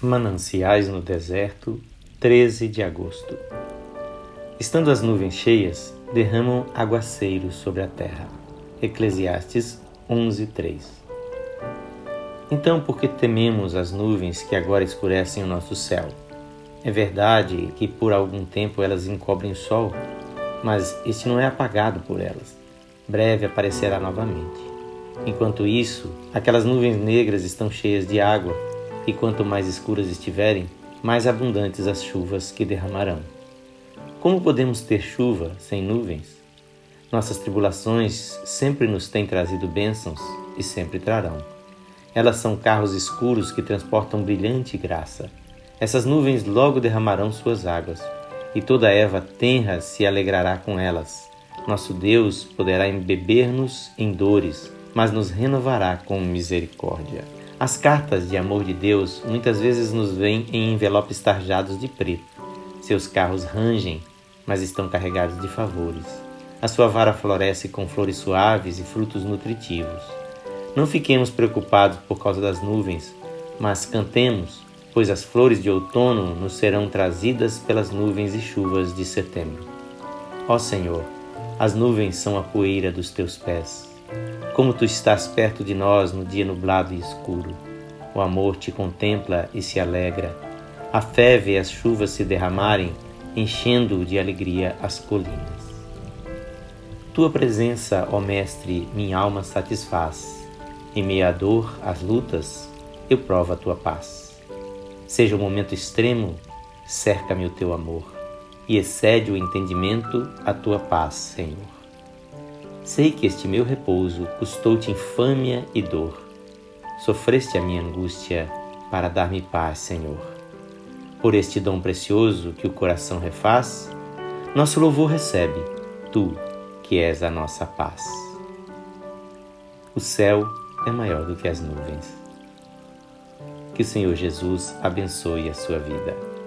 Mananciais no deserto, 13 de agosto. Estando as nuvens cheias, derramam aguaceiros sobre a terra. Eclesiastes 11:3. Então, por que tememos as nuvens que agora escurecem o nosso céu? É verdade que por algum tempo elas encobrem o sol, mas este não é apagado por elas. Breve aparecerá novamente. Enquanto isso, aquelas nuvens negras estão cheias de água e quanto mais escuras estiverem, mais abundantes as chuvas que derramarão. Como podemos ter chuva sem nuvens? Nossas tribulações sempre nos têm trazido bênçãos e sempre trarão. Elas são carros escuros que transportam brilhante graça. Essas nuvens logo derramarão suas águas, e toda erva tenra se alegrará com elas. Nosso Deus poderá embeber-nos em dores, mas nos renovará com misericórdia. As cartas de amor de Deus muitas vezes nos vêm em envelopes tarjados de preto. Seus carros rangem, mas estão carregados de favores. A sua vara floresce com flores suaves e frutos nutritivos. Não fiquemos preocupados por causa das nuvens, mas cantemos, pois as flores de outono nos serão trazidas pelas nuvens e chuvas de setembro. Ó Senhor, as nuvens são a poeira dos teus pés. Como tu estás perto de nós no dia nublado e escuro. O amor te contempla e se alegra. A fé vê as chuvas se derramarem, enchendo de alegria as colinas. Tua presença, ó Mestre, minha alma satisfaz. Em meia dor, as lutas, eu provo a tua paz. Seja o momento extremo, cerca-me o teu amor e excede o entendimento a tua paz, Senhor. Sei que este meu repouso custou-te infâmia e dor. Sofreste a minha angústia para dar-me paz, Senhor. Por este dom precioso que o coração refaz, nosso louvor recebe, tu, que és a nossa paz. O céu é maior do que as nuvens. Que o Senhor Jesus abençoe a sua vida.